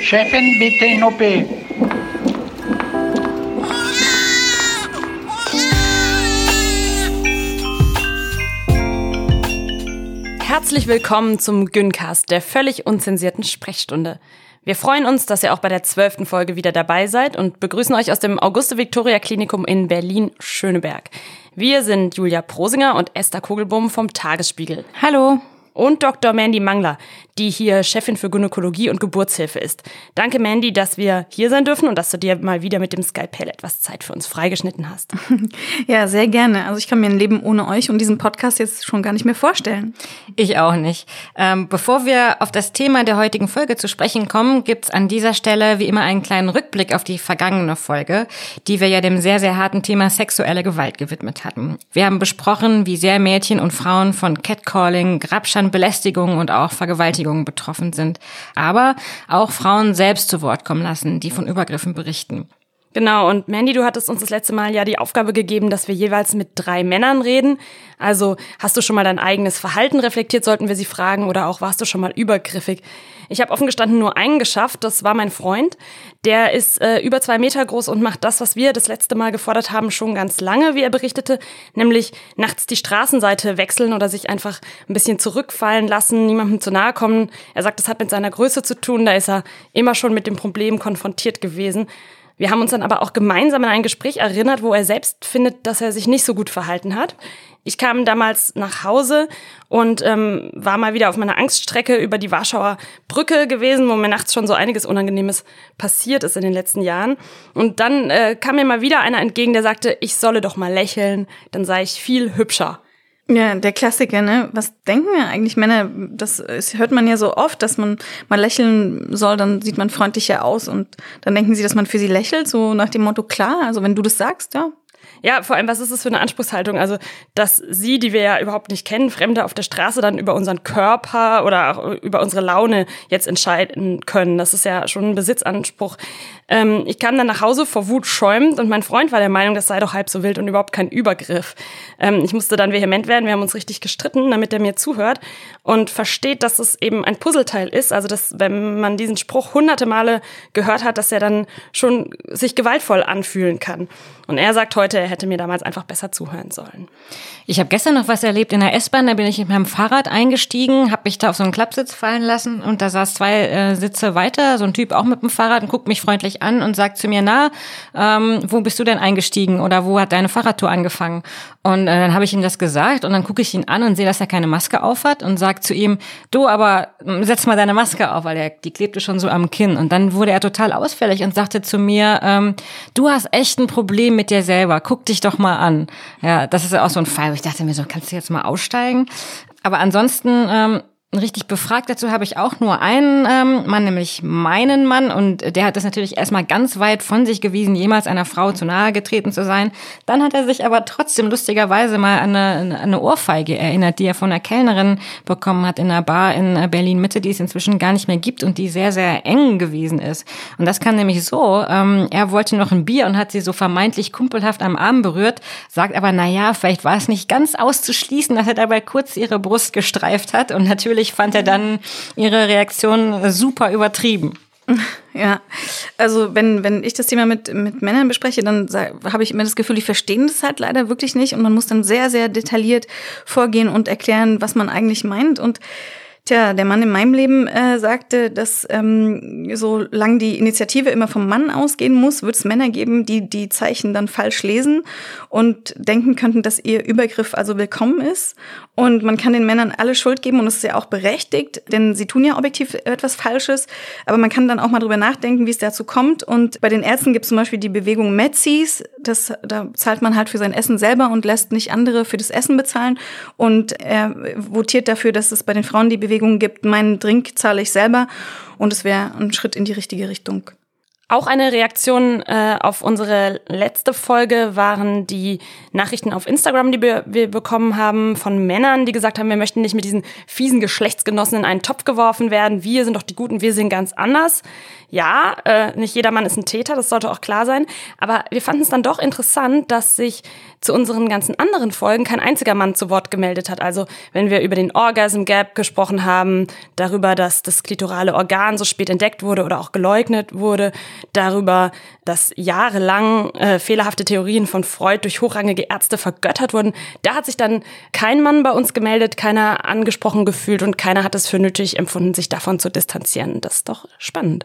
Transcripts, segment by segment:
Chefin, bitte in OP. Herzlich willkommen zum Güncast, der völlig unzensierten Sprechstunde. Wir freuen uns, dass ihr auch bei der zwölften Folge wieder dabei seid und begrüßen euch aus dem Auguste-Victoria-Klinikum in Berlin-Schöneberg. Wir sind Julia Prosinger und Esther Kugelbum vom Tagesspiegel. Hallo und Dr. Mandy Mangler, die hier Chefin für Gynäkologie und Geburtshilfe ist. Danke, Mandy, dass wir hier sein dürfen und dass du dir mal wieder mit dem Skypel etwas Zeit für uns freigeschnitten hast. Ja, sehr gerne. Also ich kann mir ein Leben ohne euch und diesen Podcast jetzt schon gar nicht mehr vorstellen. Ich auch nicht. Ähm, bevor wir auf das Thema der heutigen Folge zu sprechen kommen, gibt's an dieser Stelle wie immer einen kleinen Rückblick auf die vergangene Folge, die wir ja dem sehr, sehr harten Thema sexuelle Gewalt gewidmet hatten. Wir haben besprochen, wie sehr Mädchen und Frauen von Catcalling, Grabschan von Belästigungen und auch Vergewaltigungen betroffen sind. Aber auch Frauen selbst zu Wort kommen lassen, die von Übergriffen berichten. Genau, und Mandy, du hattest uns das letzte Mal ja die Aufgabe gegeben, dass wir jeweils mit drei Männern reden. Also hast du schon mal dein eigenes Verhalten reflektiert, sollten wir sie fragen, oder auch warst du schon mal übergriffig? Ich habe offen gestanden nur einen geschafft, das war mein Freund. Der ist äh, über zwei Meter groß und macht das, was wir das letzte Mal gefordert haben, schon ganz lange, wie er berichtete, nämlich nachts die Straßenseite wechseln oder sich einfach ein bisschen zurückfallen lassen, niemandem zu nahe kommen. Er sagt, das hat mit seiner Größe zu tun, da ist er immer schon mit dem Problem konfrontiert gewesen. Wir haben uns dann aber auch gemeinsam an ein Gespräch erinnert, wo er selbst findet, dass er sich nicht so gut verhalten hat. Ich kam damals nach Hause und ähm, war mal wieder auf meiner Angststrecke über die Warschauer Brücke gewesen, wo mir nachts schon so einiges Unangenehmes passiert ist in den letzten Jahren. Und dann äh, kam mir mal wieder einer entgegen, der sagte, ich solle doch mal lächeln, dann sei ich viel hübscher. Ja, der Klassiker, ne? Was denken ja eigentlich Männer? Das, hört man ja so oft, dass man mal lächeln soll, dann sieht man freundlicher aus und dann denken sie, dass man für sie lächelt, so nach dem Motto, klar, also wenn du das sagst, ja, ja, vor allem, was ist das für eine Anspruchshaltung? Also, dass sie, die wir ja überhaupt nicht kennen, Fremde auf der Straße dann über unseren Körper oder auch über unsere Laune jetzt entscheiden können. Das ist ja schon ein Besitzanspruch. Ähm, ich kam dann nach Hause vor Wut schäumend und mein Freund war der Meinung, das sei doch halb so wild und überhaupt kein Übergriff. Ähm, ich musste dann vehement werden. Wir haben uns richtig gestritten, damit er mir zuhört und versteht, dass es eben ein Puzzleteil ist. Also, dass, wenn man diesen Spruch hunderte Male gehört hat, dass er dann schon sich gewaltvoll anfühlen kann. Und er sagt heute, er hätte mir damals einfach besser zuhören sollen. Ich habe gestern noch was erlebt in der S-Bahn. Da bin ich mit meinem Fahrrad eingestiegen, habe mich da auf so einen Klappsitz fallen lassen und da saß zwei äh, Sitze weiter, so ein Typ auch mit dem Fahrrad und guckt mich freundlich an und sagt zu mir, na, ähm, wo bist du denn eingestiegen oder wo hat deine Fahrradtour angefangen? Und äh, dann habe ich ihm das gesagt und dann gucke ich ihn an und sehe, dass er keine Maske auf hat und sag zu ihm, du, aber ähm, setz mal deine Maske auf, weil er, die klebte schon so am Kinn. Und dann wurde er total ausfällig und sagte zu mir, ähm, du hast echt ein Problem mit dir selber, guck dich doch mal an. Ja, das ist ja auch so ein Fall, wo ich dachte mir so, kannst du jetzt mal aussteigen? Aber ansonsten ähm, richtig befragt dazu habe ich auch nur einen ähm, Mann, nämlich meinen Mann. Und der hat das natürlich erstmal ganz weit von sich gewiesen, jemals einer Frau zu nahe getreten zu sein. Dann hat er sich aber trotzdem lustigerweise mal an eine, eine Ohrfeige erinnert, die er von einer Kellnerin bekommen hat in einer Bar in Berlin-Mitte, die es inzwischen gar nicht mehr gibt und die sehr, sehr eng gewesen ist. Und das kam nämlich so, ähm, er wollte noch ein Bier und hat sie so vermeintlich kumpelhaft am Arm berührt, sagt aber, na ja, vielleicht war es nicht ganz auszuschließen, dass er dabei kurz ihre Brust gestreift hat und natürlich natürlich fand er dann ihre Reaktion super übertrieben. Ja, also wenn, wenn ich das Thema mit, mit Männern bespreche, dann habe ich immer das Gefühl, die verstehen das halt leider wirklich nicht und man muss dann sehr, sehr detailliert vorgehen und erklären, was man eigentlich meint und Tja, der Mann in meinem Leben äh, sagte, dass ähm, solange die Initiative immer vom Mann ausgehen muss, wird es Männer geben, die die Zeichen dann falsch lesen und denken könnten, dass ihr Übergriff also willkommen ist. Und man kann den Männern alle Schuld geben und das ist ja auch berechtigt, denn sie tun ja objektiv etwas Falsches. Aber man kann dann auch mal drüber nachdenken, wie es dazu kommt. Und bei den Ärzten gibt es zum Beispiel die Bewegung Metzis. Das, da zahlt man halt für sein Essen selber und lässt nicht andere für das Essen bezahlen. Und er votiert dafür, dass es bei den Frauen die Bewegung gibt, meinen Drink zahle ich selber. Und es wäre ein Schritt in die richtige Richtung. Auch eine Reaktion äh, auf unsere letzte Folge waren die Nachrichten auf Instagram, die wir, wir bekommen haben von Männern, die gesagt haben, wir möchten nicht mit diesen fiesen Geschlechtsgenossen in einen Topf geworfen werden. Wir sind doch die Guten, wir sind ganz anders. Ja, äh, nicht jeder Mann ist ein Täter, das sollte auch klar sein. Aber wir fanden es dann doch interessant, dass sich zu unseren ganzen anderen Folgen kein einziger Mann zu Wort gemeldet hat. Also wenn wir über den Orgasm Gap gesprochen haben, darüber, dass das klitorale Organ so spät entdeckt wurde oder auch geleugnet wurde, darüber, dass jahrelang äh, fehlerhafte Theorien von Freud durch hochrangige Ärzte vergöttert wurden, da hat sich dann kein Mann bei uns gemeldet, keiner angesprochen gefühlt und keiner hat es für nötig empfunden, sich davon zu distanzieren. Das ist doch spannend.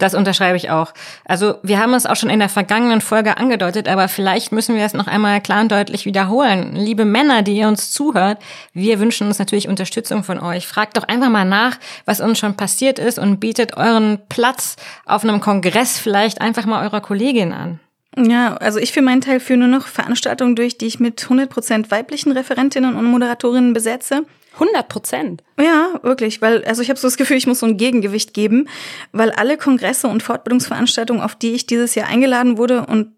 Das unterschreibe ich auch. Also wir haben es auch schon in der vergangenen Folge angedeutet, aber vielleicht müssen wir es noch einmal klar und deutlich wiederholen. Liebe Männer, die ihr uns zuhört, wir wünschen uns natürlich Unterstützung von euch. Fragt doch einfach mal nach, was uns schon passiert ist und bietet euren Platz auf einem Kongress vielleicht einfach mal eurer Kollegin an. Ja, also ich für meinen Teil führe nur noch Veranstaltungen durch, die ich mit 100% weiblichen Referentinnen und Moderatorinnen besetze. 100 Prozent. Ja, wirklich, weil also ich habe so das Gefühl, ich muss so ein Gegengewicht geben, weil alle Kongresse und Fortbildungsveranstaltungen, auf die ich dieses Jahr eingeladen wurde und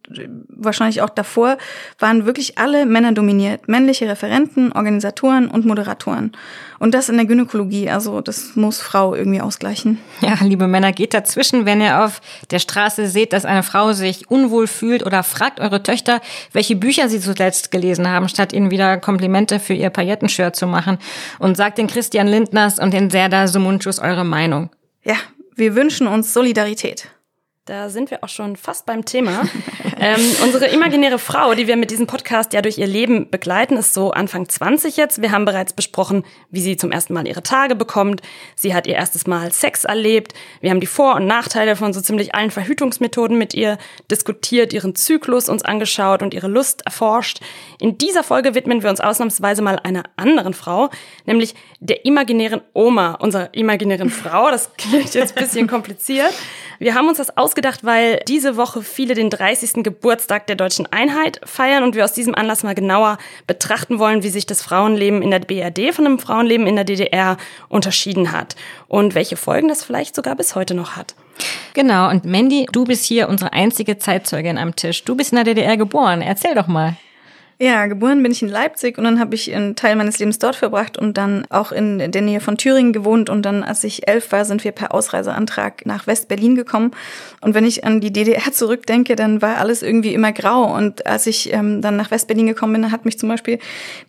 wahrscheinlich auch davor, waren wirklich alle Männer dominiert, männliche Referenten, Organisatoren und Moderatoren. Und das in der Gynäkologie, also das muss Frau irgendwie ausgleichen. Ja, liebe Männer, geht dazwischen, wenn ihr auf der Straße seht, dass eine Frau sich unwohl fühlt oder fragt eure Töchter, welche Bücher sie zuletzt gelesen haben, statt ihnen wieder Komplimente für ihr Paillettenshirt zu machen und sagt den Christian Lindners und den Serda Sumunchus eure Meinung. Ja, wir wünschen uns Solidarität. Da sind wir auch schon fast beim Thema. ähm, unsere imaginäre Frau, die wir mit diesem Podcast ja durch ihr Leben begleiten, ist so Anfang 20 jetzt. Wir haben bereits besprochen, wie sie zum ersten Mal ihre Tage bekommt. Sie hat ihr erstes Mal Sex erlebt. Wir haben die Vor- und Nachteile von so ziemlich allen Verhütungsmethoden mit ihr diskutiert, ihren Zyklus uns angeschaut und ihre Lust erforscht. In dieser Folge widmen wir uns ausnahmsweise mal einer anderen Frau, nämlich der imaginären Oma unserer imaginären Frau. Das klingt jetzt ein bisschen kompliziert. Wir haben uns das ausgedacht, weil diese Woche viele den 30. Geburtstag der deutschen Einheit feiern und wir aus diesem Anlass mal genauer betrachten wollen, wie sich das Frauenleben in der BRD von dem Frauenleben in der DDR unterschieden hat und welche Folgen das vielleicht sogar bis heute noch hat. Genau, und Mandy, du bist hier unsere einzige Zeitzeugin am Tisch. Du bist in der DDR geboren. Erzähl doch mal. Ja, geboren bin ich in Leipzig und dann habe ich einen Teil meines Lebens dort verbracht und dann auch in der Nähe von Thüringen gewohnt. Und dann, als ich elf war, sind wir per Ausreiseantrag nach West-Berlin gekommen. Und wenn ich an die DDR zurückdenke, dann war alles irgendwie immer grau. Und als ich ähm, dann nach West-Berlin gekommen bin, hat mich zum Beispiel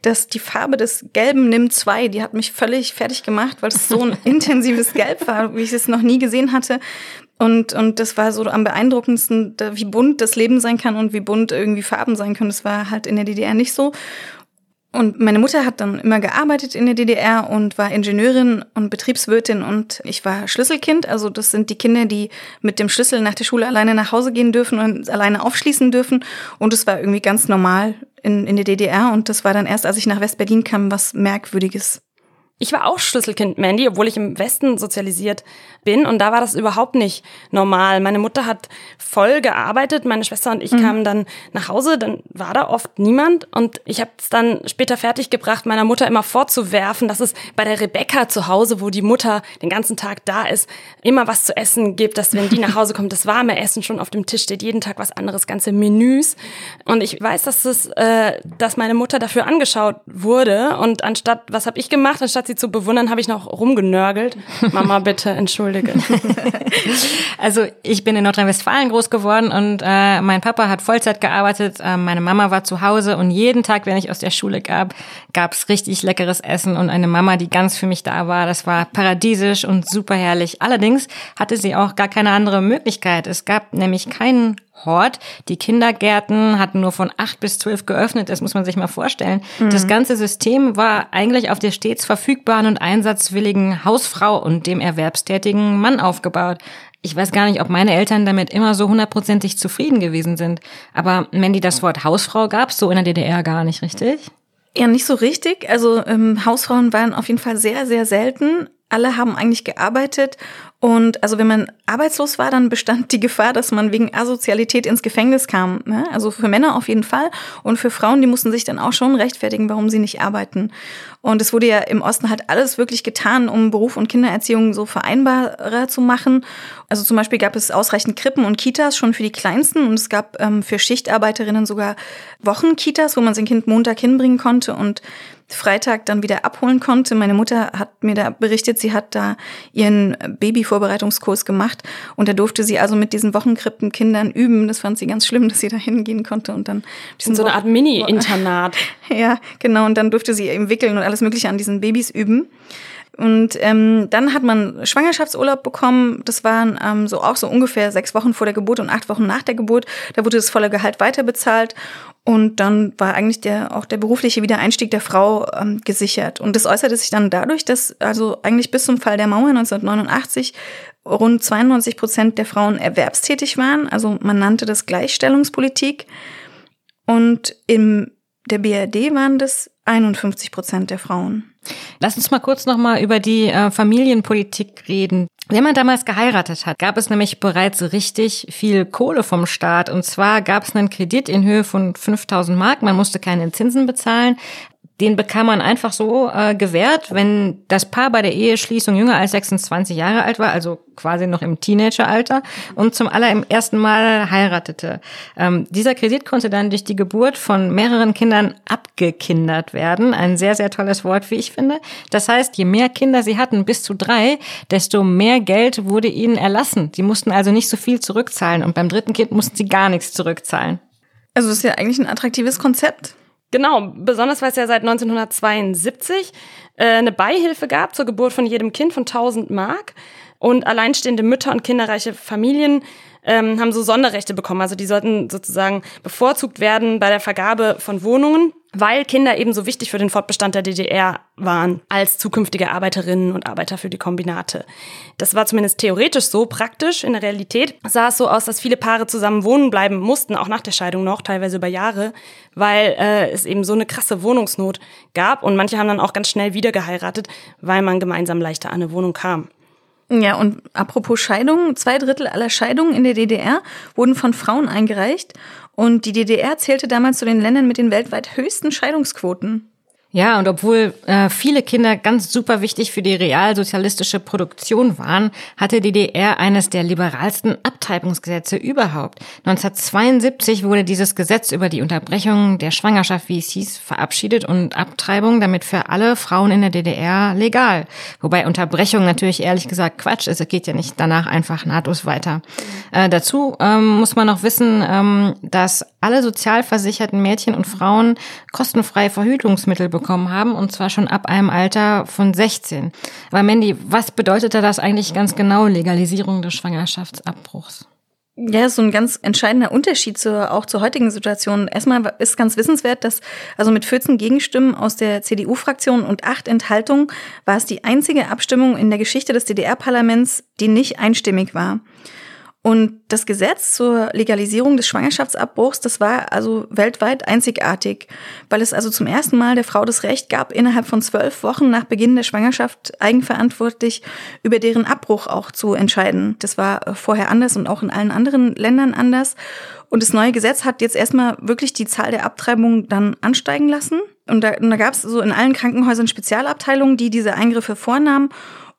dass die Farbe des gelben NIM 2, die hat mich völlig fertig gemacht, weil es so ein intensives Gelb war, wie ich es noch nie gesehen hatte. Und, und das war so am beeindruckendsten, wie bunt das Leben sein kann und wie bunt irgendwie Farben sein können. Das war halt in der DDR nicht so. Und meine Mutter hat dann immer gearbeitet in der DDR und war Ingenieurin und Betriebswirtin und ich war Schlüsselkind. Also das sind die Kinder, die mit dem Schlüssel nach der Schule alleine nach Hause gehen dürfen und alleine aufschließen dürfen. Und es war irgendwie ganz normal in, in der DDR. Und das war dann erst, als ich nach West-Berlin kam, was Merkwürdiges. Ich war auch Schlüsselkind Mandy, obwohl ich im Westen sozialisiert bin. Und da war das überhaupt nicht normal. Meine Mutter hat voll gearbeitet, meine Schwester und ich mhm. kamen dann nach Hause, dann war da oft niemand. Und ich habe es dann später fertiggebracht, meiner Mutter immer vorzuwerfen, dass es bei der Rebecca zu Hause, wo die Mutter den ganzen Tag da ist, immer was zu essen gibt, dass wenn die nach Hause kommt, das warme Essen schon auf dem Tisch steht, jeden Tag was anderes, ganze Menüs. Und ich weiß, dass es, äh, dass meine Mutter dafür angeschaut wurde. Und anstatt, was habe ich gemacht, anstatt sie zu bewundern, habe ich noch rumgenörgelt. Mama, bitte, entschuldige. also ich bin in Nordrhein-Westfalen groß geworden und äh, mein Papa hat Vollzeit gearbeitet, äh, meine Mama war zu Hause und jeden Tag, wenn ich aus der Schule gab, gab es richtig leckeres Essen und eine Mama, die ganz für mich da war. Das war paradiesisch und super herrlich. Allerdings hatte sie auch gar keine andere Möglichkeit. Es gab nämlich keinen Hort. Die Kindergärten hatten nur von acht bis zwölf geöffnet, das muss man sich mal vorstellen. Mhm. Das ganze System war eigentlich auf der stets verfügbaren und einsatzwilligen Hausfrau und dem erwerbstätigen Mann aufgebaut. Ich weiß gar nicht, ob meine Eltern damit immer so hundertprozentig zufrieden gewesen sind. Aber Mandy, das Wort Hausfrau gab's so in der DDR gar nicht, richtig? Ja, nicht so richtig. Also ähm, Hausfrauen waren auf jeden Fall sehr, sehr selten. alle haben eigentlich gearbeitet und also wenn man arbeitslos war, dann bestand die Gefahr, dass man wegen Asozialität ins Gefängnis kam. Ne? Also für Männer auf jeden Fall. Und für Frauen, die mussten sich dann auch schon rechtfertigen, warum sie nicht arbeiten. Und es wurde ja im Osten halt alles wirklich getan, um Beruf und Kindererziehung so vereinbarer zu machen. Also zum Beispiel gab es ausreichend Krippen und Kitas schon für die Kleinsten und es gab ähm, für Schichtarbeiterinnen sogar Wochenkitas, wo man sein Kind Montag hinbringen konnte und Freitag dann wieder abholen konnte. Meine Mutter hat mir da berichtet, sie hat da ihren Babyvorbereitungskurs gemacht und da durfte sie also mit diesen Wochenkrippenkindern üben. Das fand sie ganz schlimm, dass sie da hingehen konnte und dann so eine Art Mini-Internat. ja, genau. Und dann durfte sie eben wickeln und alles Mögliche an diesen Babys üben. Und ähm, dann hat man Schwangerschaftsurlaub bekommen. Das waren ähm, so auch so ungefähr sechs Wochen vor der Geburt und acht Wochen nach der Geburt. Da wurde das volle Gehalt weiterbezahlt. Und dann war eigentlich der, auch der berufliche Wiedereinstieg der Frau ähm, gesichert. Und das äußerte sich dann dadurch, dass also eigentlich bis zum Fall der Mauer 1989 rund 92 Prozent der Frauen erwerbstätig waren. Also man nannte das Gleichstellungspolitik. Und im der BRD waren das 51 Prozent der Frauen. Lass uns mal kurz nochmal über die äh, Familienpolitik reden. Wenn man damals geheiratet hat, gab es nämlich bereits richtig viel Kohle vom Staat. Und zwar gab es einen Kredit in Höhe von 5000 Mark. Man musste keine Zinsen bezahlen den bekam man einfach so äh, gewährt, wenn das Paar bei der Eheschließung jünger als 26 Jahre alt war, also quasi noch im Teenageralter und zum allerersten Mal heiratete. Ähm, dieser Kredit konnte dann durch die Geburt von mehreren Kindern abgekindert werden. Ein sehr, sehr tolles Wort, wie ich finde. Das heißt, je mehr Kinder sie hatten, bis zu drei, desto mehr Geld wurde ihnen erlassen. Sie mussten also nicht so viel zurückzahlen und beim dritten Kind mussten sie gar nichts zurückzahlen. Also ist ja eigentlich ein attraktives Konzept. Genau, besonders weil es ja seit 1972 äh, eine Beihilfe gab zur Geburt von jedem Kind von 1000 Mark. Und alleinstehende Mütter und kinderreiche Familien ähm, haben so Sonderrechte bekommen. Also die sollten sozusagen bevorzugt werden bei der Vergabe von Wohnungen weil Kinder eben so wichtig für den Fortbestand der DDR waren als zukünftige Arbeiterinnen und Arbeiter für die Kombinate. Das war zumindest theoretisch so, praktisch in der Realität sah es so aus, dass viele Paare zusammen wohnen bleiben mussten, auch nach der Scheidung noch, teilweise über Jahre, weil äh, es eben so eine krasse Wohnungsnot gab und manche haben dann auch ganz schnell wieder geheiratet, weil man gemeinsam leichter an eine Wohnung kam. Ja, und apropos Scheidungen, zwei Drittel aller Scheidungen in der DDR wurden von Frauen eingereicht und die DDR zählte damals zu den Ländern mit den weltweit höchsten Scheidungsquoten. Ja, und obwohl äh, viele Kinder ganz super wichtig für die realsozialistische Produktion waren, hatte die DDR eines der liberalsten Abtreibungsgesetze überhaupt. 1972 wurde dieses Gesetz über die Unterbrechung der Schwangerschaft, wie es hieß, verabschiedet und Abtreibung damit für alle Frauen in der DDR legal. Wobei Unterbrechung natürlich ehrlich gesagt Quatsch ist. Es geht ja nicht danach einfach nahtlos weiter. Äh, dazu ähm, muss man noch wissen, ähm, dass alle sozialversicherten Mädchen und Frauen kostenfreie Verhütungsmittel bekommen haben, und zwar schon ab einem Alter von 16. Aber Mandy, was bedeutete das eigentlich ganz genau, Legalisierung des Schwangerschaftsabbruchs? Ja, so ein ganz entscheidender Unterschied zur, auch zur heutigen Situation. Erstmal ist ganz wissenswert, dass also mit 14 Gegenstimmen aus der CDU-Fraktion und acht Enthaltungen war es die einzige Abstimmung in der Geschichte des DDR-Parlaments, die nicht einstimmig war. Und das Gesetz zur Legalisierung des Schwangerschaftsabbruchs, das war also weltweit einzigartig, weil es also zum ersten Mal der Frau das Recht gab, innerhalb von zwölf Wochen nach Beginn der Schwangerschaft eigenverantwortlich über deren Abbruch auch zu entscheiden. Das war vorher anders und auch in allen anderen Ländern anders. Und das neue Gesetz hat jetzt erstmal wirklich die Zahl der Abtreibungen dann ansteigen lassen. Und da, da gab es so in allen Krankenhäusern Spezialabteilungen, die diese Eingriffe vornahmen.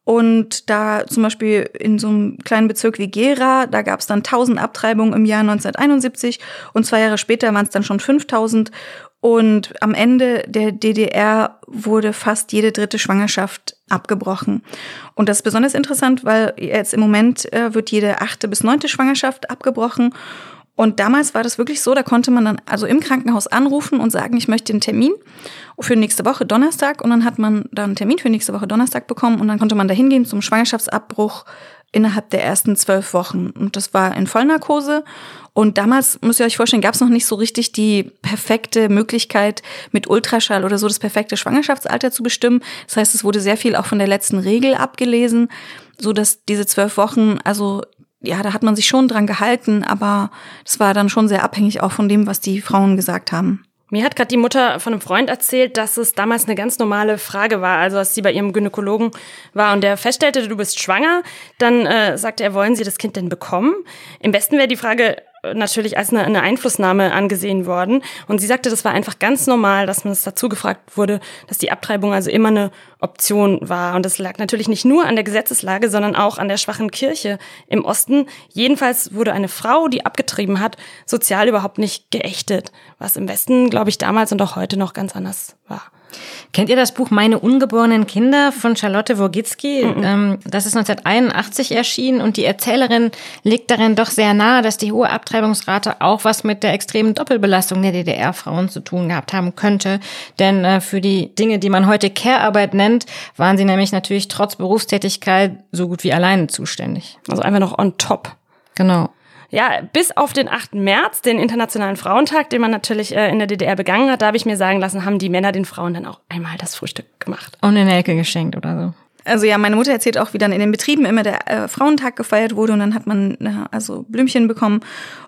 Und da zum Beispiel in so einem kleinen Bezirk wie Gera, da gab es dann 1000 Abtreibungen im Jahr 1971 und zwei Jahre später waren es dann schon 5000. Und am Ende der DDR wurde fast jede dritte Schwangerschaft abgebrochen. Und das ist besonders interessant, weil jetzt im Moment äh, wird jede achte bis neunte Schwangerschaft abgebrochen. Und damals war das wirklich so, da konnte man dann also im Krankenhaus anrufen und sagen, ich möchte einen Termin für nächste Woche Donnerstag. Und dann hat man dann einen Termin für nächste Woche Donnerstag bekommen und dann konnte man da hingehen zum Schwangerschaftsabbruch innerhalb der ersten zwölf Wochen. Und das war in Vollnarkose. Und damals, müsst ihr euch vorstellen, gab es noch nicht so richtig die perfekte Möglichkeit, mit Ultraschall oder so das perfekte Schwangerschaftsalter zu bestimmen. Das heißt, es wurde sehr viel auch von der letzten Regel abgelesen, so dass diese zwölf Wochen, also ja, da hat man sich schon dran gehalten, aber das war dann schon sehr abhängig auch von dem, was die Frauen gesagt haben. Mir hat gerade die Mutter von einem Freund erzählt, dass es damals eine ganz normale Frage war. Also als sie bei ihrem Gynäkologen war und der feststellte, du bist schwanger, dann äh, sagte er, wollen Sie das Kind denn bekommen? Im besten wäre die Frage, natürlich als eine, eine Einflussnahme angesehen worden. Und sie sagte, das war einfach ganz normal, dass man es dazu gefragt wurde, dass die Abtreibung also immer eine Option war. Und das lag natürlich nicht nur an der Gesetzeslage, sondern auch an der schwachen Kirche im Osten. Jedenfalls wurde eine Frau, die abgetrieben hat, sozial überhaupt nicht geächtet, was im Westen, glaube ich, damals und auch heute noch ganz anders war. Kennt ihr das Buch Meine ungeborenen Kinder von Charlotte Wogitzki? Mhm. Das ist 1981 erschienen und die Erzählerin legt darin doch sehr nahe, dass die hohe Abtreibungsrate auch was mit der extremen Doppelbelastung der DDR-Frauen zu tun gehabt haben könnte. Denn äh, für die Dinge, die man heute Care-Arbeit nennt, waren sie nämlich natürlich trotz Berufstätigkeit so gut wie alleine zuständig. Also einfach noch on top. Genau. Ja, bis auf den 8. März, den Internationalen Frauentag, den man natürlich äh, in der DDR begangen hat, da habe ich mir sagen lassen, haben die Männer den Frauen dann auch einmal das Frühstück gemacht. Und eine Ecke geschenkt oder so. Also ja, meine Mutter erzählt auch, wie dann in den Betrieben immer der äh, Frauentag gefeiert wurde und dann hat man äh, also Blümchen bekommen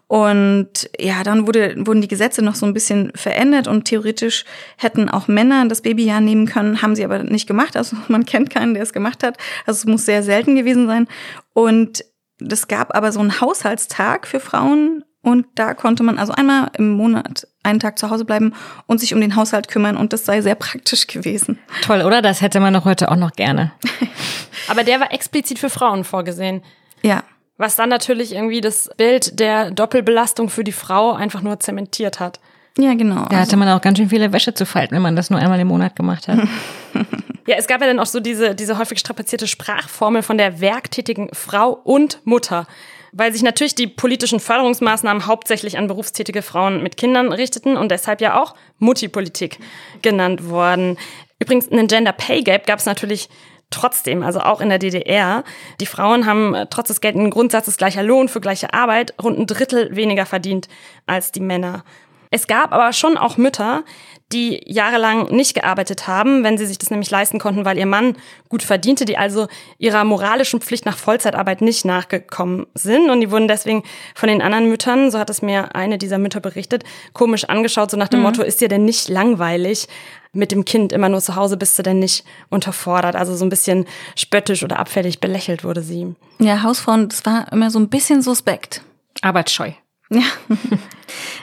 und ja, dann wurde, wurden die Gesetze noch so ein bisschen verändert und theoretisch hätten auch Männer das Babyjahr nehmen können, haben sie aber nicht gemacht. Also man kennt keinen, der es gemacht hat. Also es muss sehr selten gewesen sein und das gab aber so einen Haushaltstag für Frauen und da konnte man also einmal im Monat einen Tag zu Hause bleiben und sich um den Haushalt kümmern und das sei sehr praktisch gewesen. Toll, oder? Das hätte man doch heute auch noch gerne. aber der war explizit für Frauen vorgesehen. Ja. Was dann natürlich irgendwie das Bild der Doppelbelastung für die Frau einfach nur zementiert hat. Ja, genau. Da hatte man auch ganz schön viele Wäsche zu falten, wenn man das nur einmal im Monat gemacht hat. ja, es gab ja dann auch so diese, diese häufig strapazierte Sprachformel von der werktätigen Frau und Mutter. Weil sich natürlich die politischen Förderungsmaßnahmen hauptsächlich an berufstätige Frauen mit Kindern richteten und deshalb ja auch Mutti-Politik genannt worden. Übrigens, einen Gender Pay Gap gab es natürlich trotzdem, also auch in der DDR. Die Frauen haben äh, trotz des geltenden Grundsatzes gleicher Lohn für gleiche Arbeit rund ein Drittel weniger verdient als die Männer. Es gab aber schon auch Mütter, die jahrelang nicht gearbeitet haben, wenn sie sich das nämlich leisten konnten, weil ihr Mann gut verdiente, die also ihrer moralischen Pflicht nach Vollzeitarbeit nicht nachgekommen sind. Und die wurden deswegen von den anderen Müttern, so hat es mir eine dieser Mütter berichtet, komisch angeschaut, so nach dem mhm. Motto, ist dir denn nicht langweilig? Mit dem Kind immer nur zu Hause bist du denn nicht unterfordert. Also so ein bisschen spöttisch oder abfällig belächelt wurde sie. Ja, Hausfrauen, das war immer so ein bisschen suspekt. Arbeitsscheu. Ja.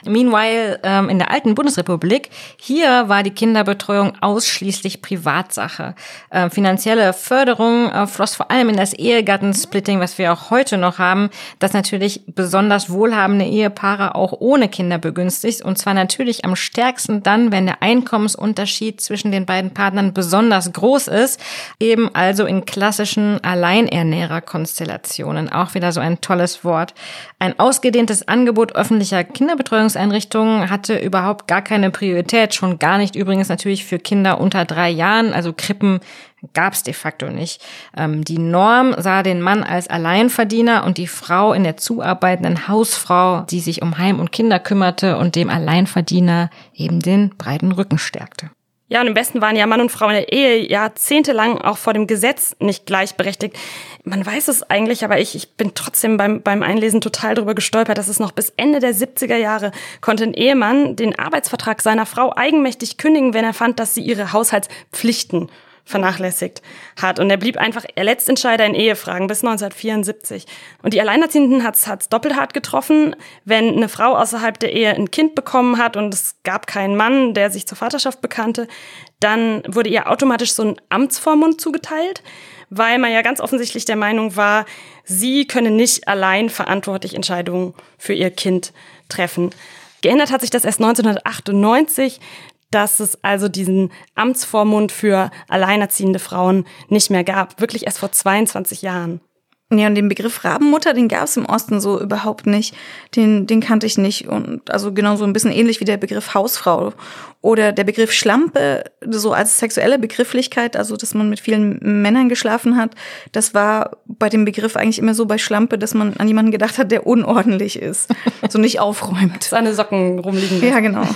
Meanwhile ähm, in der alten Bundesrepublik, hier war die Kinderbetreuung ausschließlich Privatsache. Ähm, finanzielle Förderung äh, floss vor allem in das Ehegattensplitting, was wir auch heute noch haben, das natürlich besonders wohlhabende Ehepaare auch ohne Kinder begünstigt. Und zwar natürlich am stärksten dann, wenn der Einkommensunterschied zwischen den beiden Partnern besonders groß ist, eben also in klassischen Alleinernährerkonstellationen. Auch wieder so ein tolles Wort. Ein ausgedehntes Angebot öffentlicher Kinderbetreuungs Bildungseinrichtungen hatte überhaupt gar keine Priorität, schon gar nicht übrigens natürlich für Kinder unter drei Jahren, also Krippen gab es de facto nicht. Ähm, die Norm sah den Mann als Alleinverdiener und die Frau in der zuarbeitenden Hausfrau, die sich um Heim und Kinder kümmerte und dem Alleinverdiener eben den breiten Rücken stärkte. Ja, und im besten waren ja Mann und Frau in der Ehe jahrzehntelang auch vor dem Gesetz nicht gleichberechtigt. Man weiß es eigentlich, aber ich, ich bin trotzdem beim, beim Einlesen total drüber gestolpert, dass es noch bis Ende der 70er Jahre konnte ein Ehemann den Arbeitsvertrag seiner Frau eigenmächtig kündigen, wenn er fand, dass sie ihre Haushaltspflichten vernachlässigt hat. Und er blieb einfach er Letztentscheider in Ehefragen bis 1974. Und die Alleinerziehenden hat es doppelt hart getroffen, wenn eine Frau außerhalb der Ehe ein Kind bekommen hat und es gab keinen Mann, der sich zur Vaterschaft bekannte, dann wurde ihr automatisch so ein Amtsvormund zugeteilt, weil man ja ganz offensichtlich der Meinung war, sie könne nicht allein verantwortlich Entscheidungen für ihr Kind treffen. Geändert hat sich das erst 1998 dass es also diesen Amtsvormund für alleinerziehende Frauen nicht mehr gab. Wirklich erst vor 22 Jahren. Ja, und den Begriff Rabenmutter, den gab es im Osten so überhaupt nicht. Den, den kannte ich nicht. Und also genau so ein bisschen ähnlich wie der Begriff Hausfrau. Oder der Begriff Schlampe, so als sexuelle Begrifflichkeit, also dass man mit vielen Männern geschlafen hat. Das war bei dem Begriff eigentlich immer so bei Schlampe, dass man an jemanden gedacht hat, der unordentlich ist. so nicht aufräumt. Seine Socken rumliegen. Ja, genau.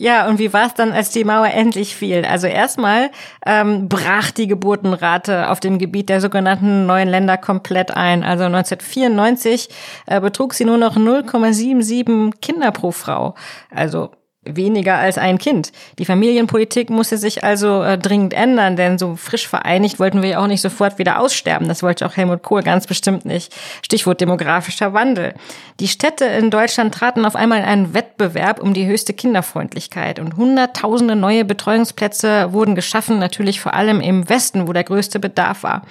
Ja, und wie war es dann, als die Mauer endlich fiel? Also erstmal ähm, brach die Geburtenrate auf dem Gebiet der sogenannten neuen Länder komplett ein. Also 1994 äh, betrug sie nur noch 0,77 Kinder pro Frau. Also weniger als ein Kind. Die Familienpolitik musste sich also äh, dringend ändern, denn so frisch vereinigt wollten wir ja auch nicht sofort wieder aussterben. Das wollte auch Helmut Kohl ganz bestimmt nicht. Stichwort demografischer Wandel. Die Städte in Deutschland traten auf einmal in einen Wettbewerb um die höchste Kinderfreundlichkeit und hunderttausende neue Betreuungsplätze wurden geschaffen, natürlich vor allem im Westen, wo der größte Bedarf war.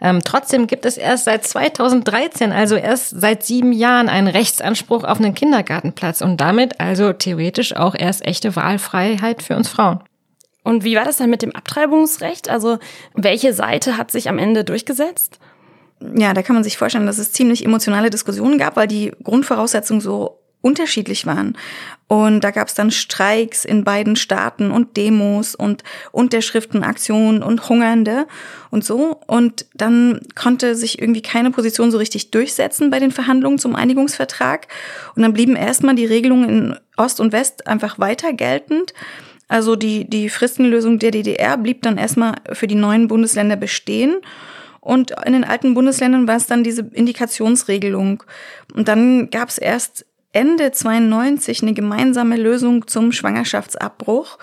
Ähm, trotzdem gibt es erst seit 2013, also erst seit sieben Jahren, einen Rechtsanspruch auf einen Kindergartenplatz und damit also theoretisch auch erst echte Wahlfreiheit für uns Frauen. Und wie war das dann mit dem Abtreibungsrecht? Also welche Seite hat sich am Ende durchgesetzt? Ja, da kann man sich vorstellen, dass es ziemlich emotionale Diskussionen gab, weil die Grundvoraussetzungen so unterschiedlich waren. Und da gab es dann Streiks in beiden Staaten und Demos und Unterschriftenaktionen und Hungernde und so. Und dann konnte sich irgendwie keine Position so richtig durchsetzen bei den Verhandlungen zum Einigungsvertrag. Und dann blieben erstmal die Regelungen in Ost und West einfach weiter geltend. Also die, die Fristenlösung der DDR blieb dann erstmal für die neuen Bundesländer bestehen. Und in den alten Bundesländern war es dann diese Indikationsregelung. Und dann gab es erst Ende 92 eine gemeinsame Lösung zum Schwangerschaftsabbruch.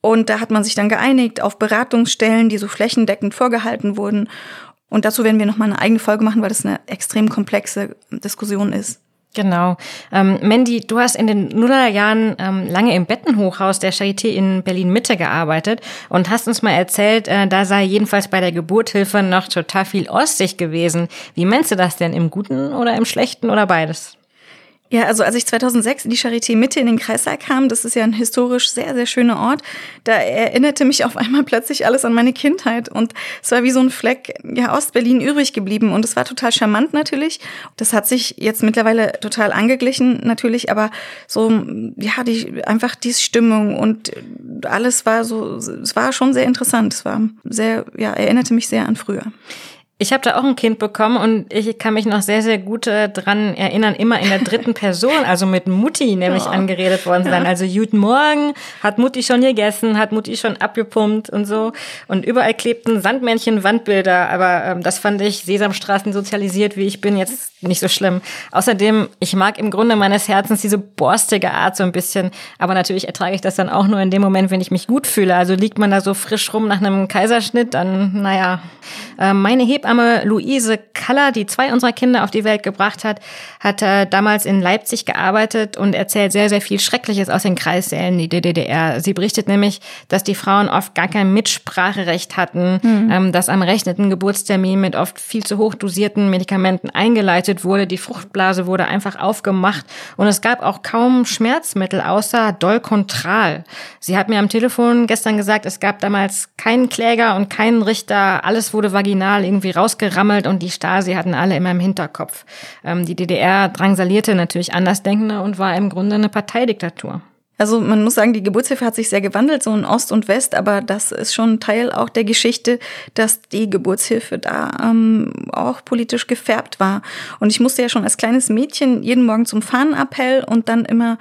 Und da hat man sich dann geeinigt auf Beratungsstellen, die so flächendeckend vorgehalten wurden. Und dazu werden wir nochmal eine eigene Folge machen, weil das eine extrem komplexe Diskussion ist. Genau. Ähm, Mandy, du hast in den Nullerjahren ähm, lange im Bettenhochhaus der Charité in Berlin-Mitte gearbeitet und hast uns mal erzählt, äh, da sei jedenfalls bei der Geburthilfe noch total viel Ostsicht gewesen. Wie meinst du das denn? Im Guten oder im Schlechten oder beides? Ja, also als ich 2006 in die Charité Mitte in den Kreissaal kam, das ist ja ein historisch sehr, sehr schöner Ort, da erinnerte mich auf einmal plötzlich alles an meine Kindheit und es war wie so ein Fleck, ja, Ostberlin übrig geblieben und es war total charmant natürlich. Das hat sich jetzt mittlerweile total angeglichen natürlich, aber so, ja, die, einfach die Stimmung und alles war so, es war schon sehr interessant. Es war sehr, ja, erinnerte mich sehr an früher. Ich habe da auch ein Kind bekommen und ich kann mich noch sehr, sehr gut äh, dran erinnern, immer in der dritten Person, also mit Mutti nämlich ja. angeredet worden sein. Ja. Also Guten Morgen, hat Mutti schon gegessen, hat Mutti schon abgepumpt und so. Und überall klebten Sandmännchen Wandbilder, aber ähm, das fand ich Sesamstraßen sozialisiert, wie ich bin, jetzt nicht so schlimm. Außerdem, ich mag im Grunde meines Herzens diese borstige Art so ein bisschen, aber natürlich ertrage ich das dann auch nur in dem Moment, wenn ich mich gut fühle. Also liegt man da so frisch rum nach einem Kaiserschnitt, dann, naja, äh, meine Hebamme Hebamme Luise Kaller, die zwei unserer Kinder auf die Welt gebracht hat, hat äh, damals in Leipzig gearbeitet und erzählt sehr, sehr viel Schreckliches aus den Kreissälen der DDR. Sie berichtet nämlich, dass die Frauen oft gar kein Mitspracherecht hatten, mhm. ähm, dass am rechneten Geburtstermin mit oft viel zu hoch dosierten Medikamenten eingeleitet wurde, die Fruchtblase wurde einfach aufgemacht und es gab auch kaum Schmerzmittel außer Dolkontral. Sie hat mir am Telefon gestern gesagt, es gab damals keinen Kläger und keinen Richter, alles wurde vaginal irgendwie rausgerammelt und die Stasi hatten alle immer im Hinterkopf. Ähm, die DDR drangsalierte natürlich Andersdenkende und war im Grunde eine Parteidiktatur. Also man muss sagen, die Geburtshilfe hat sich sehr gewandelt, so in Ost und West, aber das ist schon Teil auch der Geschichte, dass die Geburtshilfe da ähm, auch politisch gefärbt war. Und ich musste ja schon als kleines Mädchen jeden Morgen zum Fahnenappell und dann immer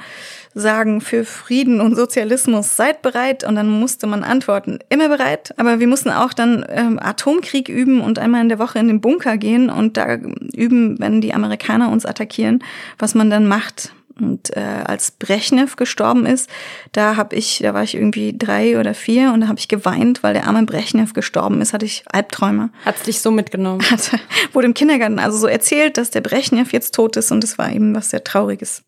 sagen, für Frieden und Sozialismus seid bereit. Und dann musste man antworten, immer bereit. Aber wir mussten auch dann ähm, Atomkrieg üben und einmal in der Woche in den Bunker gehen und da üben, wenn die Amerikaner uns attackieren, was man dann macht und äh, als Brechnev gestorben ist, da habe ich, da war ich irgendwie drei oder vier und da habe ich geweint, weil der arme Brechnev gestorben ist, hatte ich Albträume. Hat's dich so mitgenommen? Hatte, wurde im Kindergarten also so erzählt, dass der Brechnev jetzt tot ist und es war eben was sehr Trauriges.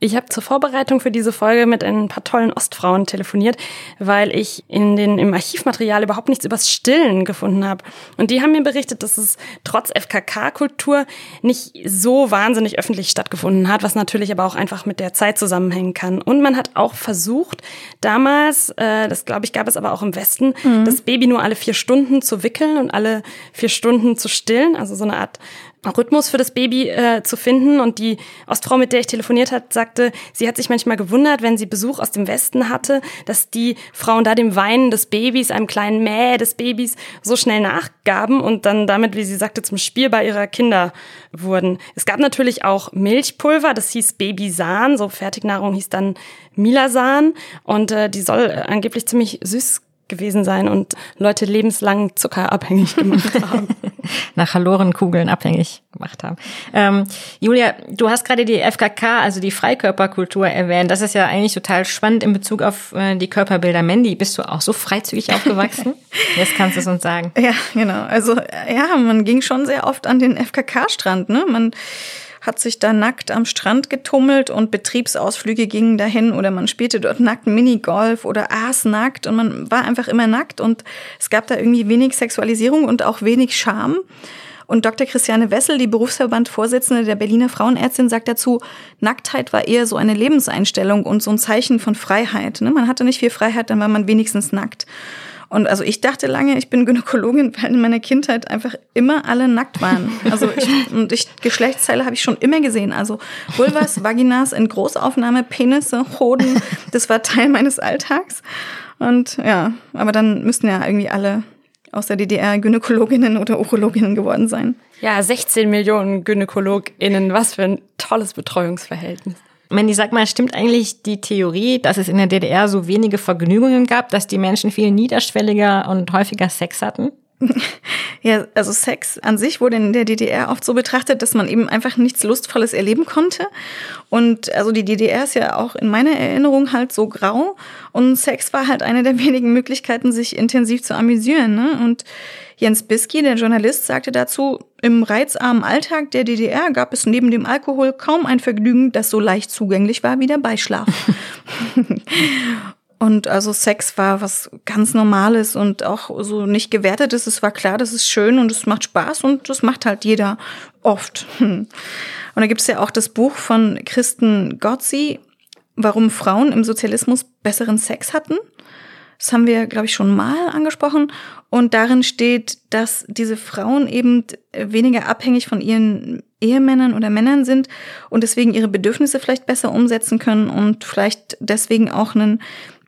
Ich habe zur Vorbereitung für diese Folge mit ein paar tollen Ostfrauen telefoniert, weil ich in den, im Archivmaterial überhaupt nichts übers Stillen gefunden habe. Und die haben mir berichtet, dass es trotz FKK-Kultur nicht so wahnsinnig öffentlich stattgefunden hat, was natürlich aber auch einfach mit der Zeit zusammenhängen kann. Und man hat auch versucht, damals, äh, das glaube ich gab es aber auch im Westen, mhm. das Baby nur alle vier Stunden zu wickeln und alle vier Stunden zu stillen, also so eine Art Rhythmus für das Baby äh, zu finden. Und die Ostfrau, mit der ich telefoniert hat, sagte, sie hat sich manchmal gewundert, wenn sie Besuch aus dem Westen hatte, dass die Frauen da dem Weinen des Babys, einem kleinen Mäh des Babys, so schnell nachgaben und dann damit, wie sie sagte, zum Spielball ihrer Kinder wurden. Es gab natürlich auch Milchpulver, das hieß Babysan, so Fertignahrung hieß dann Milasan und äh, die soll äh, angeblich ziemlich süß gewesen sein und Leute lebenslang zuckerabhängig gemacht haben. Nach Halorenkugeln abhängig gemacht haben. Ähm, Julia, du hast gerade die FKK, also die Freikörperkultur erwähnt. Das ist ja eigentlich total spannend in Bezug auf äh, die Körperbilder. Mandy, bist du auch so freizügig aufgewachsen? Jetzt kannst du es uns sagen. Ja, genau. Also ja, man ging schon sehr oft an den FKK-Strand. Ne? Man hat sich da nackt am Strand getummelt und Betriebsausflüge gingen dahin oder man spielte dort nackt Minigolf oder aß nackt und man war einfach immer nackt und es gab da irgendwie wenig Sexualisierung und auch wenig Scham. Und Dr. Christiane Wessel, die Berufsverband-Vorsitzende der Berliner Frauenärztin, sagt dazu, Nacktheit war eher so eine Lebenseinstellung und so ein Zeichen von Freiheit. Ne? Man hatte nicht viel Freiheit, dann war man wenigstens nackt. Und also ich dachte lange, ich bin Gynäkologin, weil in meiner Kindheit einfach immer alle nackt waren. Also ich, und ich, Geschlechtsteile habe ich schon immer gesehen. Also Vulvas, Vaginas in Großaufnahme, Penisse, Hoden, das war Teil meines Alltags. Und ja, aber dann müssten ja irgendwie alle aus der DDR Gynäkologinnen oder Urologinnen geworden sein. Ja, 16 Millionen GynäkologInnen, was für ein tolles Betreuungsverhältnis. Mandy, sag mal, stimmt eigentlich die Theorie, dass es in der DDR so wenige Vergnügungen gab, dass die Menschen viel niederschwelliger und häufiger Sex hatten? Ja, also Sex an sich wurde in der DDR oft so betrachtet, dass man eben einfach nichts Lustvolles erleben konnte. Und also die DDR ist ja auch in meiner Erinnerung halt so grau. Und Sex war halt eine der wenigen Möglichkeiten, sich intensiv zu amüsieren. Ne? Und Jens Bisky, der Journalist, sagte dazu, im reizarmen Alltag der DDR gab es neben dem Alkohol kaum ein Vergnügen, das so leicht zugänglich war wie der Beischlaf. Und also Sex war was ganz Normales und auch so nicht gewertetes. Es war klar, das ist schön und es macht Spaß und das macht halt jeder oft. Und da gibt es ja auch das Buch von Kristen Gotzi, warum Frauen im Sozialismus besseren Sex hatten. Das haben wir, glaube ich, schon mal angesprochen. Und darin steht, dass diese Frauen eben weniger abhängig von ihren Ehemännern oder Männern sind und deswegen ihre Bedürfnisse vielleicht besser umsetzen können und vielleicht deswegen auch einen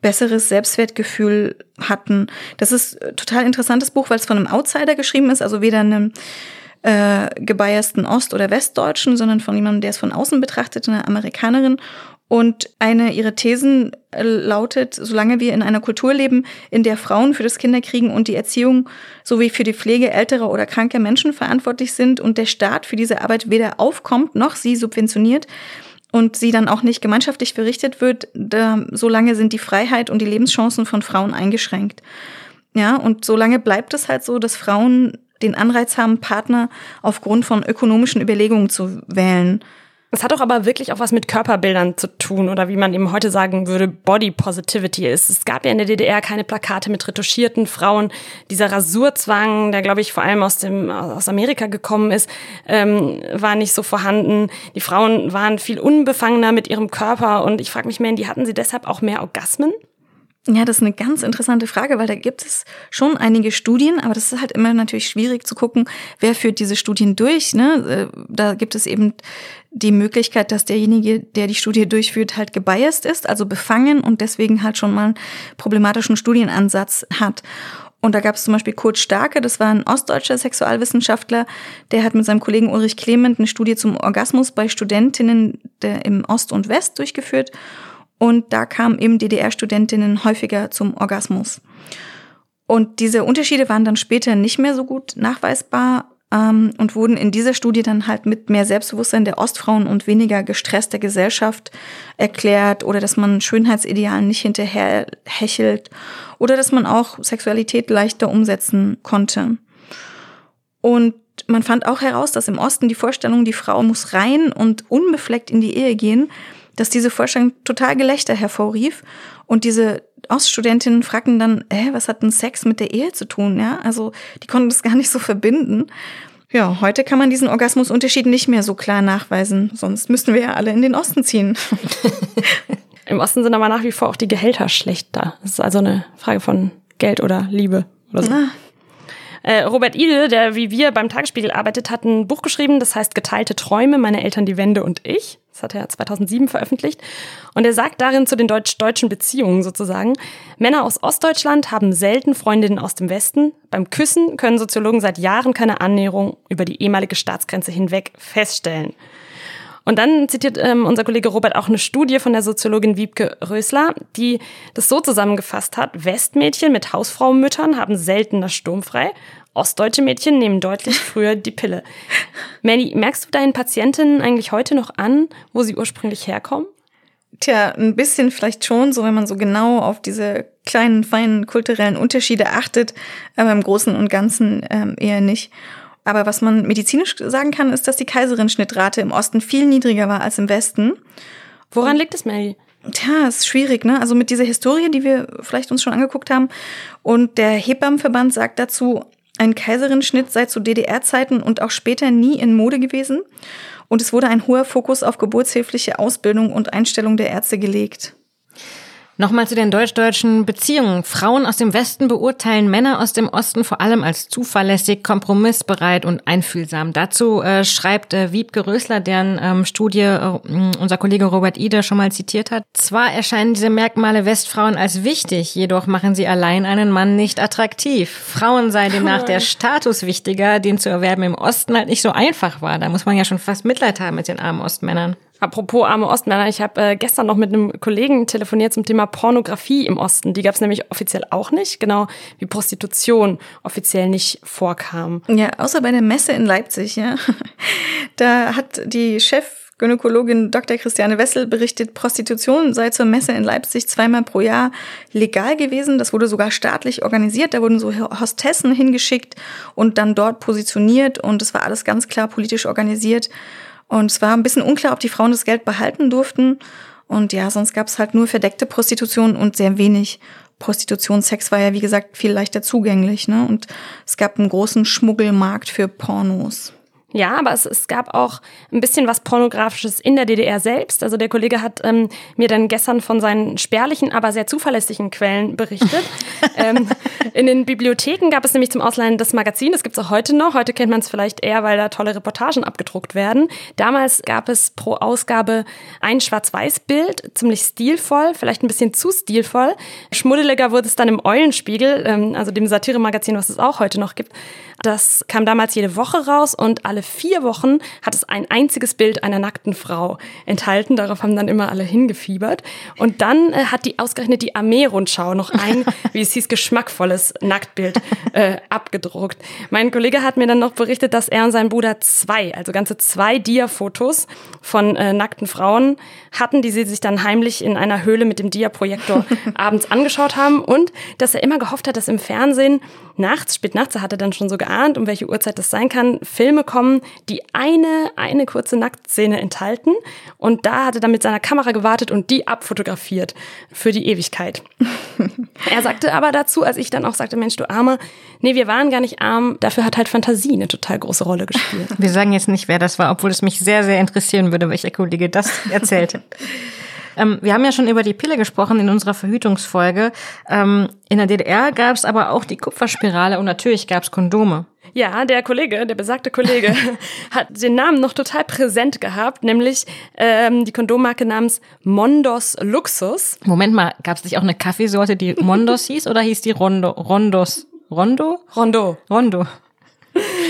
besseres Selbstwertgefühl hatten. Das ist total interessantes Buch, weil es von einem Outsider geschrieben ist, also weder einem äh, gebiasten Ost- oder Westdeutschen, sondern von jemandem, der es von außen betrachtet, einer Amerikanerin. Und eine ihrer Thesen äh, lautet, solange wir in einer Kultur leben, in der Frauen für das Kinderkriegen und die Erziehung sowie für die Pflege älterer oder kranker Menschen verantwortlich sind und der Staat für diese Arbeit weder aufkommt noch sie subventioniert, und sie dann auch nicht gemeinschaftlich verrichtet wird, da, solange sind die Freiheit und die Lebenschancen von Frauen eingeschränkt. Ja, und solange bleibt es halt so, dass Frauen den Anreiz haben, Partner aufgrund von ökonomischen Überlegungen zu wählen. Es hat doch aber wirklich auch was mit Körperbildern zu tun oder wie man eben heute sagen würde, Body Positivity ist. Es gab ja in der DDR keine Plakate mit retuschierten Frauen. Dieser Rasurzwang, der glaube ich vor allem aus dem aus Amerika gekommen ist, ähm, war nicht so vorhanden. Die Frauen waren viel unbefangener mit ihrem Körper und ich frage mich mehr, die hatten sie deshalb auch mehr Orgasmen? Ja, das ist eine ganz interessante Frage, weil da gibt es schon einige Studien, aber das ist halt immer natürlich schwierig zu gucken, wer führt diese Studien durch. Ne? Äh, da gibt es eben die Möglichkeit, dass derjenige, der die Studie durchführt, halt gebiased ist, also befangen und deswegen halt schon mal einen problematischen Studienansatz hat. Und da gab es zum Beispiel Kurt Starke, das war ein ostdeutscher Sexualwissenschaftler, der hat mit seinem Kollegen Ulrich Clement eine Studie zum Orgasmus bei Studentinnen im Ost und West durchgeführt. Und da kamen eben DDR-Studentinnen häufiger zum Orgasmus. Und diese Unterschiede waren dann später nicht mehr so gut nachweisbar ähm, und wurden in dieser Studie dann halt mit mehr Selbstbewusstsein der Ostfrauen und weniger gestresster Gesellschaft erklärt oder dass man Schönheitsidealen nicht hinterher hechelt oder dass man auch Sexualität leichter umsetzen konnte. Und man fand auch heraus, dass im Osten die Vorstellung, die Frau muss rein und unbefleckt in die Ehe gehen, dass diese Vorstellung total Gelächter hervorrief und diese Oststudentinnen fragten dann, äh, was hat denn Sex mit der Ehe zu tun? Ja, also die konnten das gar nicht so verbinden. Ja, heute kann man diesen Orgasmusunterschied nicht mehr so klar nachweisen, sonst müssten wir ja alle in den Osten ziehen. Im Osten sind aber nach wie vor auch die Gehälter schlechter. Das ist also eine Frage von Geld oder Liebe oder so. Ah. Äh, Robert Ide, der wie wir beim Tagesspiegel arbeitet, hat ein Buch geschrieben, das heißt Geteilte Träume, meine Eltern, die Wende und ich. Das hat er 2007 veröffentlicht. Und er sagt darin zu den deutsch-deutschen Beziehungen sozusagen, Männer aus Ostdeutschland haben selten Freundinnen aus dem Westen. Beim Küssen können Soziologen seit Jahren keine Annäherung über die ehemalige Staatsgrenze hinweg feststellen. Und dann zitiert ähm, unser Kollege Robert auch eine Studie von der Soziologin Wiebke Rösler, die das so zusammengefasst hat, Westmädchen mit Hausfrauenmüttern haben seltener sturmfrei, ostdeutsche Mädchen nehmen deutlich früher die Pille. Manny, merkst du deinen Patientinnen eigentlich heute noch an, wo sie ursprünglich herkommen? Tja, ein bisschen vielleicht schon, so wenn man so genau auf diese kleinen, feinen kulturellen Unterschiede achtet, aber im Großen und Ganzen ähm, eher nicht. Aber was man medizinisch sagen kann, ist, dass die Kaiserin-Schnittrate im Osten viel niedriger war als im Westen. Woran liegt es, Mary? Tja, ist schwierig, ne? Also mit dieser Historie, die wir vielleicht uns schon angeguckt haben. Und der Hebammenverband sagt dazu, ein Kaiserin-Schnitt sei zu DDR-Zeiten und auch später nie in Mode gewesen. Und es wurde ein hoher Fokus auf geburtshilfliche Ausbildung und Einstellung der Ärzte gelegt. Nochmal zu den deutsch-deutschen Beziehungen. Frauen aus dem Westen beurteilen Männer aus dem Osten vor allem als zuverlässig, kompromissbereit und einfühlsam. Dazu äh, schreibt äh, Wiebke Rösler, deren ähm, Studie äh, unser Kollege Robert Ide schon mal zitiert hat. Zwar erscheinen diese Merkmale Westfrauen als wichtig, jedoch machen sie allein einen Mann nicht attraktiv. Frauen sei demnach der Status wichtiger, den zu erwerben im Osten halt nicht so einfach war. Da muss man ja schon fast Mitleid haben mit den armen Ostmännern. Apropos arme Ostmänner, ich habe äh, gestern noch mit einem Kollegen telefoniert zum Thema Pornografie im Osten. Die gab es nämlich offiziell auch nicht, genau wie Prostitution offiziell nicht vorkam. Ja, außer bei der Messe in Leipzig, ja. Da hat die Chefgynäkologin Dr. Christiane Wessel berichtet, Prostitution sei zur Messe in Leipzig zweimal pro Jahr legal gewesen. Das wurde sogar staatlich organisiert. Da wurden so Hostessen hingeschickt und dann dort positioniert und es war alles ganz klar politisch organisiert. Und es war ein bisschen unklar, ob die Frauen das Geld behalten durften. Und ja, sonst gab es halt nur verdeckte Prostitution und sehr wenig Prostitution. Sex war ja, wie gesagt, viel leichter zugänglich. Ne? Und es gab einen großen Schmuggelmarkt für Pornos. Ja, aber es, es gab auch ein bisschen was Pornografisches in der DDR selbst. Also der Kollege hat ähm, mir dann gestern von seinen spärlichen, aber sehr zuverlässigen Quellen berichtet. ähm, in den Bibliotheken gab es nämlich zum Ausleihen das Magazin, das gibt's auch heute noch. Heute kennt man es vielleicht eher, weil da tolle Reportagen abgedruckt werden. Damals gab es pro Ausgabe ein Schwarz-Weiß-Bild, ziemlich stilvoll, vielleicht ein bisschen zu stilvoll. Schmuddeliger wurde es dann im Eulenspiegel, ähm, also dem Satire-Magazin, was es auch heute noch gibt. Das kam damals jede Woche raus und alle vier Wochen hat es ein einziges Bild einer nackten Frau enthalten. Darauf haben dann immer alle hingefiebert. Und dann äh, hat die ausgerechnet die Armee-Rundschau noch ein, wie es hieß, geschmackvolles Nacktbild äh, abgedruckt. Mein Kollege hat mir dann noch berichtet, dass er und sein Bruder zwei, also ganze zwei Dia-Fotos von äh, nackten Frauen hatten, die sie sich dann heimlich in einer Höhle mit dem Dia-Projektor abends angeschaut haben und dass er immer gehofft hat, dass im Fernsehen nachts, spät nachts, er hatte dann schon so geahnt, um welche Uhrzeit das sein kann, Filme kommen, die eine, eine kurze Nacktszene enthalten. Und da hat er dann mit seiner Kamera gewartet und die abfotografiert für die Ewigkeit. er sagte aber dazu, als ich dann auch sagte, Mensch, du Armer, nee, wir waren gar nicht arm, dafür hat halt Fantasie eine total große Rolle gespielt. Wir sagen jetzt nicht, wer das war, obwohl es mich sehr, sehr interessieren würde, welcher Kollege das erzählte. Ähm, wir haben ja schon über die Pille gesprochen in unserer Verhütungsfolge. Ähm, in der DDR gab es aber auch die Kupferspirale und natürlich gab es Kondome. Ja, der Kollege, der besagte Kollege, hat den Namen noch total präsent gehabt, nämlich ähm, die Kondommarke namens Mondos Luxus. Moment mal, gab es nicht auch eine Kaffeesorte, die Mondos hieß oder hieß die Rondo? Rondos? Rondo? Rondo. Rondo.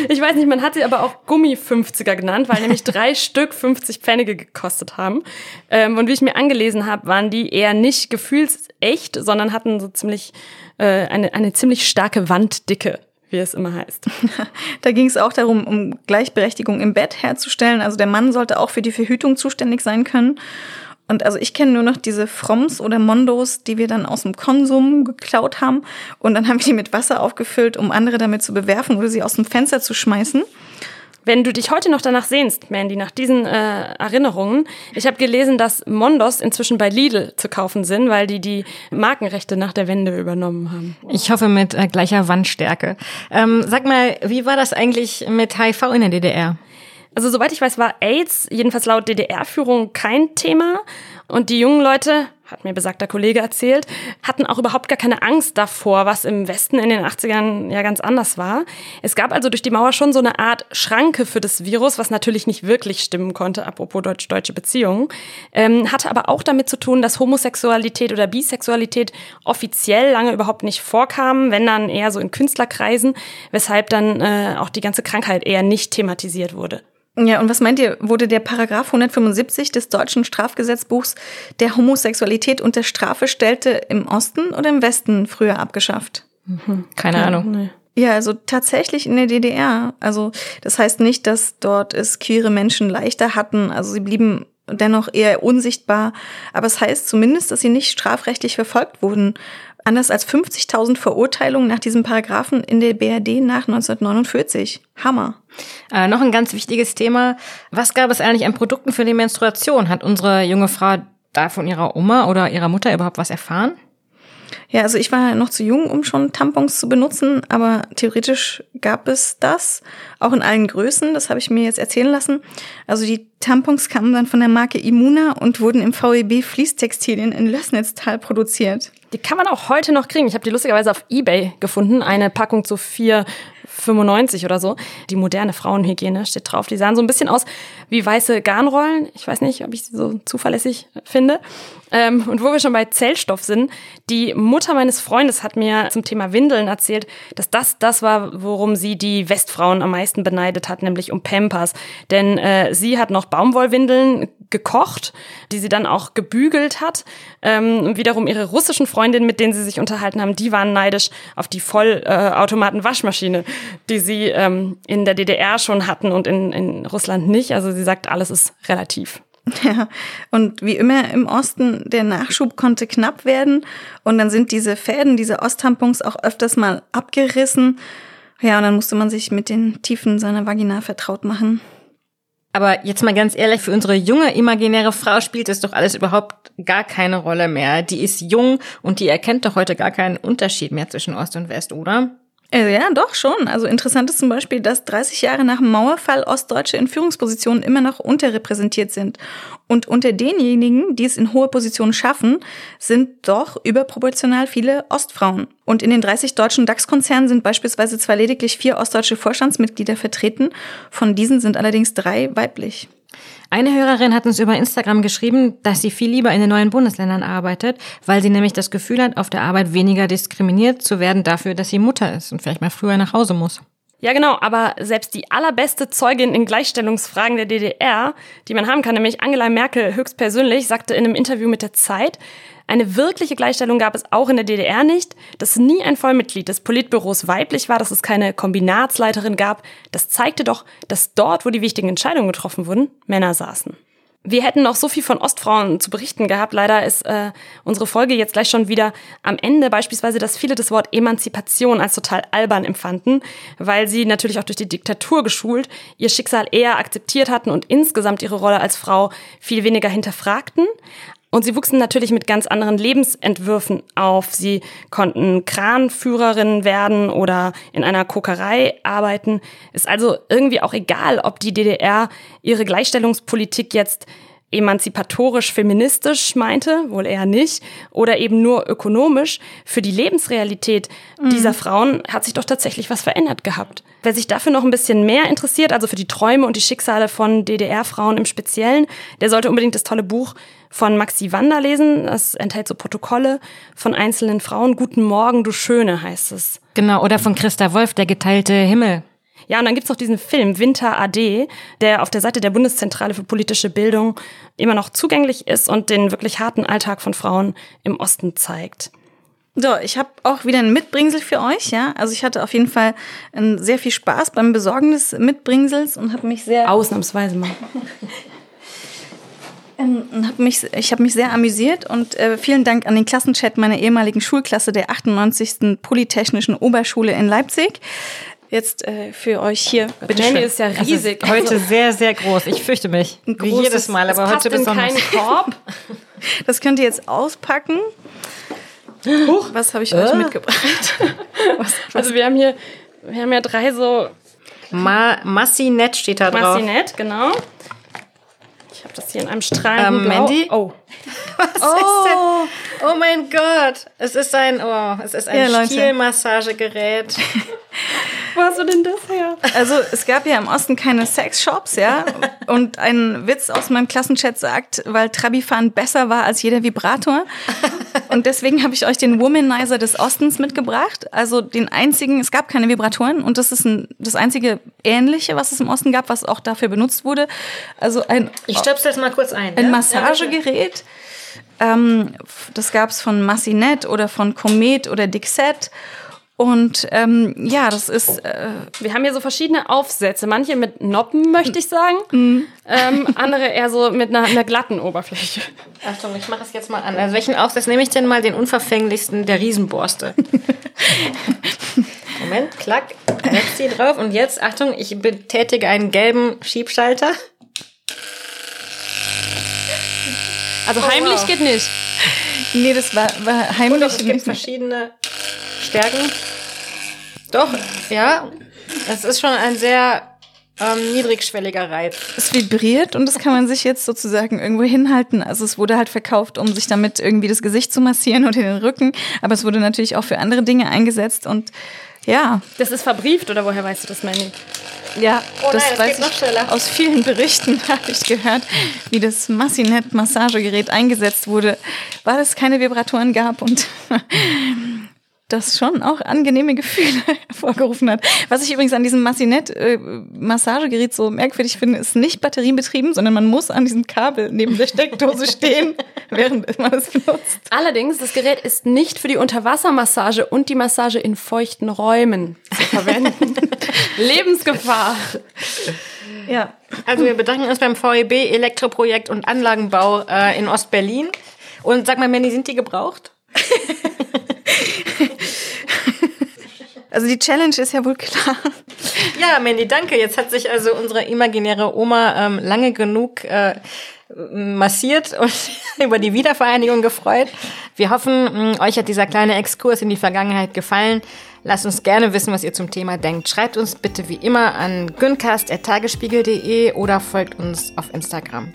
Ich weiß nicht, man hat sie aber auch Gummi-50er genannt, weil nämlich drei Stück 50 Pfennige gekostet haben. Ähm, und wie ich mir angelesen habe, waren die eher nicht gefühlsecht, sondern hatten so ziemlich äh, eine, eine ziemlich starke Wanddicke wie es immer heißt. da ging es auch darum, um Gleichberechtigung im Bett herzustellen. Also der Mann sollte auch für die Verhütung zuständig sein können. Und also ich kenne nur noch diese Froms oder Mondos, die wir dann aus dem Konsum geklaut haben. Und dann haben wir die mit Wasser aufgefüllt, um andere damit zu bewerfen oder sie aus dem Fenster zu schmeißen. Wenn du dich heute noch danach sehnst, Mandy, nach diesen äh, Erinnerungen, ich habe gelesen, dass Mondos inzwischen bei Lidl zu kaufen sind, weil die die Markenrechte nach der Wende übernommen haben. Ich hoffe mit äh, gleicher Wandstärke. Ähm, sag mal, wie war das eigentlich mit HIV in der DDR? Also soweit ich weiß, war AIDS jedenfalls laut DDR-Führung kein Thema. Und die jungen Leute, hat mir besagter Kollege erzählt, hatten auch überhaupt gar keine Angst davor, was im Westen in den 80ern ja ganz anders war. Es gab also durch die Mauer schon so eine Art Schranke für das Virus, was natürlich nicht wirklich stimmen konnte, apropos deutsch-deutsche Beziehungen. Ähm, hatte aber auch damit zu tun, dass Homosexualität oder Bisexualität offiziell lange überhaupt nicht vorkam, wenn dann eher so in Künstlerkreisen, weshalb dann äh, auch die ganze Krankheit eher nicht thematisiert wurde. Ja, und was meint ihr, wurde der Paragraph 175 des deutschen Strafgesetzbuchs, der Homosexualität unter Strafe stellte, im Osten oder im Westen früher abgeschafft? Keine Ahnung. Nee. Ja, also tatsächlich in der DDR. Also das heißt nicht, dass dort es queere Menschen leichter hatten. Also sie blieben dennoch eher unsichtbar. Aber es heißt zumindest, dass sie nicht strafrechtlich verfolgt wurden. Anders als 50.000 Verurteilungen nach diesem Paragraphen in der BRD nach 1949. Hammer. Äh, noch ein ganz wichtiges Thema. Was gab es eigentlich an Produkten für die Menstruation? Hat unsere junge Frau da von ihrer Oma oder ihrer Mutter überhaupt was erfahren? Ja, also ich war noch zu jung, um schon Tampons zu benutzen, aber theoretisch gab es das, auch in allen Größen, das habe ich mir jetzt erzählen lassen. Also die Tampons kamen dann von der Marke Imuna und wurden im VEB Fließtextilien in Lößnitztal produziert. Die kann man auch heute noch kriegen. Ich habe die lustigerweise auf Ebay gefunden. Eine Packung zu 4,95 oder so. Die moderne Frauenhygiene steht drauf. Die sahen so ein bisschen aus wie weiße Garnrollen. Ich weiß nicht, ob ich sie so zuverlässig finde. Ähm, und wo wir schon bei Zellstoff sind, die Mutter meines Freundes hat mir zum Thema Windeln erzählt, dass das das war, worum sie die Westfrauen am meisten beneidet hat, nämlich um Pampers. Denn äh, sie hat noch Baumwollwindeln gekocht, die sie dann auch gebügelt hat. Ähm, wiederum ihre russischen Freundinnen, mit denen sie sich unterhalten haben, die waren neidisch auf die Vollautomaten-Waschmaschine, die sie ähm, in der DDR schon hatten und in, in Russland nicht. Also sie sagt, alles ist relativ. Ja, und wie immer im Osten, der Nachschub konnte knapp werden und dann sind diese Fäden, diese Osttampons auch öfters mal abgerissen. Ja, und dann musste man sich mit den Tiefen seiner Vagina vertraut machen. Aber jetzt mal ganz ehrlich, für unsere junge imaginäre Frau spielt es doch alles überhaupt gar keine Rolle mehr. Die ist jung und die erkennt doch heute gar keinen Unterschied mehr zwischen Ost und West, oder? Äh, Ja, doch schon. Also interessant ist zum Beispiel, dass 30 Jahre nach dem Mauerfall Ostdeutsche in Führungspositionen immer noch unterrepräsentiert sind. Und unter denjenigen, die es in hohe Positionen schaffen, sind doch überproportional viele Ostfrauen. Und in den 30 deutschen DAX-Konzernen sind beispielsweise zwar lediglich vier ostdeutsche Vorstandsmitglieder vertreten, von diesen sind allerdings drei weiblich. Eine Hörerin hat uns über Instagram geschrieben, dass sie viel lieber in den neuen Bundesländern arbeitet, weil sie nämlich das Gefühl hat, auf der Arbeit weniger diskriminiert zu werden dafür, dass sie Mutter ist und vielleicht mal früher nach Hause muss. Ja, genau, aber selbst die allerbeste Zeugin in Gleichstellungsfragen der DDR, die man haben kann, nämlich Angela Merkel höchstpersönlich, sagte in einem Interview mit der Zeit, eine wirkliche Gleichstellung gab es auch in der DDR nicht, dass nie ein Vollmitglied des Politbüros weiblich war, dass es keine Kombinatsleiterin gab. Das zeigte doch, dass dort, wo die wichtigen Entscheidungen getroffen wurden, Männer saßen. Wir hätten noch so viel von Ostfrauen zu berichten gehabt. Leider ist äh, unsere Folge jetzt gleich schon wieder am Ende. Beispielsweise, dass viele das Wort Emanzipation als total albern empfanden, weil sie natürlich auch durch die Diktatur geschult ihr Schicksal eher akzeptiert hatten und insgesamt ihre Rolle als Frau viel weniger hinterfragten. Und sie wuchsen natürlich mit ganz anderen Lebensentwürfen auf. Sie konnten Kranführerinnen werden oder in einer Kokerei arbeiten. Ist also irgendwie auch egal, ob die DDR ihre Gleichstellungspolitik jetzt emanzipatorisch feministisch meinte, wohl eher nicht, oder eben nur ökonomisch, für die Lebensrealität dieser Frauen hat sich doch tatsächlich was verändert gehabt. Wer sich dafür noch ein bisschen mehr interessiert, also für die Träume und die Schicksale von DDR-Frauen im Speziellen, der sollte unbedingt das tolle Buch von Maxi Wander lesen. Das enthält so Protokolle von einzelnen Frauen. Guten Morgen, du Schöne heißt es. Genau, oder von Christa Wolf, der geteilte Himmel. Ja, und dann gibt's noch diesen Film Winter AD, der auf der Seite der Bundeszentrale für politische Bildung immer noch zugänglich ist und den wirklich harten Alltag von Frauen im Osten zeigt. So, ich habe auch wieder ein Mitbringsel für euch, ja. Also ich hatte auf jeden Fall ähm, sehr viel Spaß beim Besorgen des Mitbringsels und habe mich sehr Ausnahmsweise mal. Ähm, und hab mich, ich habe mich sehr amüsiert und äh, vielen Dank an den Klassenchat meiner ehemaligen Schulklasse der 98. Polytechnischen Oberschule in Leipzig. Jetzt äh, für euch hier. Bitte schön. ist ja Es riesig. ist heute sehr, sehr groß. Ich fürchte mich. Ein Wie großes- jedes Mal, aber heute besonders. Korb. Das könnt ihr jetzt auspacken. Huch, was habe ich euch mitgebracht? was, was, Also wir haben hier, wir haben ja drei so Ma Massinett steht da drauf. Massinett, genau. Ich habe das hier in einem strahlenden Ähm, Blau. Mandy? Oh, Oh, oh mein Gott. Es ist ein, oh, es ist ein Ja. Stielmassagegerät. was du denn das her? Also es gab ja im Osten keine Sexshops, ja. Und ein Witz aus meinem Klassenchat sagt, weil Trabifan besser war als jeder Vibrator. Und deswegen habe ich euch den Womanizer des Ostens mitgebracht. Also den einzigen, es gab keine Vibratoren und das ist ein, das einzige ähnliche, was es im Osten gab, was auch dafür benutzt wurde. Also ein, Ich stöpsel es mal kurz ein. ein ja? Massagegerät. Ähm, das gab es von Massinet oder von Comet oder Dixet. Und ähm, ja, das ist äh, Wir haben hier so verschiedene Aufsätze. Manche mit Noppen, möchte ich sagen. Mhm. Ähm, andere eher so mit einer, einer glatten Oberfläche. Achtung, ich mache es jetzt mal an. Also welchen Aufsatz nehme ich denn mal? Den unverfänglichsten der Riesenborste. Moment, klack, setz sie drauf. Und jetzt, Achtung, ich betätige einen gelben Schiebschalter. Also Oh, heimlich wow. geht nicht. nee, das war, war Und heimlich. es gibt verschiedene Stärken. Doch, ja. Es ist schon ein sehr ähm, niedrigschwelliger Reiz. Es vibriert und das kann man sich jetzt sozusagen irgendwo hinhalten. Also es wurde halt verkauft, um sich damit irgendwie das Gesicht zu massieren oder den Rücken. Aber es wurde natürlich auch für andere Dinge eingesetzt und ja, Das ist verbrieft, oder woher weißt du das, Manny? ja, Oh das nein, weiß geht noch ich schneller. aus vielen Berichten habe ich gehört, wie das Massinet Massagegerät eingesetzt wurde, weil es keine Vibratoren gab und das schon auch angenehme Gefühle hervorgerufen hat. Was ich übrigens an diesem Massinet äh, Massagegerät so merkwürdig finde, ist nicht batterienbetrieben, sondern man muss an diesem Kabel neben der Steckdose stehen, während man es benutzt. Allerdings, das Gerät ist nicht für die Unterwassermassage und die Massage in feuchten Räumen zu verwenden. Lebensgefahr. Ja. Also wir bedanken uns beim VEB Elektroprojekt und Anlagenbau äh, in Ostberlin. Und sag mal, Manny, sind die gebraucht? Also die Challenge ist ja wohl klar. Ja, Mandy, danke. Jetzt hat sich also unsere imaginäre Oma ähm, lange genug äh, massiert und über die Wiedervereinigung gefreut. Wir hoffen, mh, euch hat dieser kleine Exkurs in die Vergangenheit gefallen. Lasst uns gerne wissen, was ihr zum Thema denkt. Schreibt uns bitte wie immer an güncast.tagesspiegel.de oder folgt uns auf Instagram.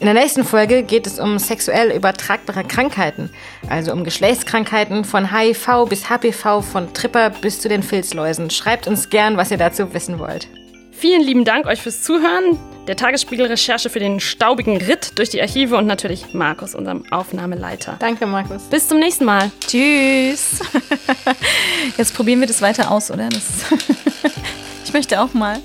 In der nächsten Folge geht es um sexuell übertragbare Krankheiten, also um Geschlechtskrankheiten von HIV bis HPV, von Tripper bis zu den Filzläusen. Schreibt uns gern, was ihr dazu wissen wollt. Vielen lieben Dank euch fürs Zuhören, der Tagesspiegel-Recherche für den staubigen Ritt durch die Archive und natürlich Markus, unserem Aufnahmeleiter. Danke, Markus. Bis zum nächsten Mal. Tschüss. Jetzt probieren wir das weiter aus, oder? Das ich möchte auch mal.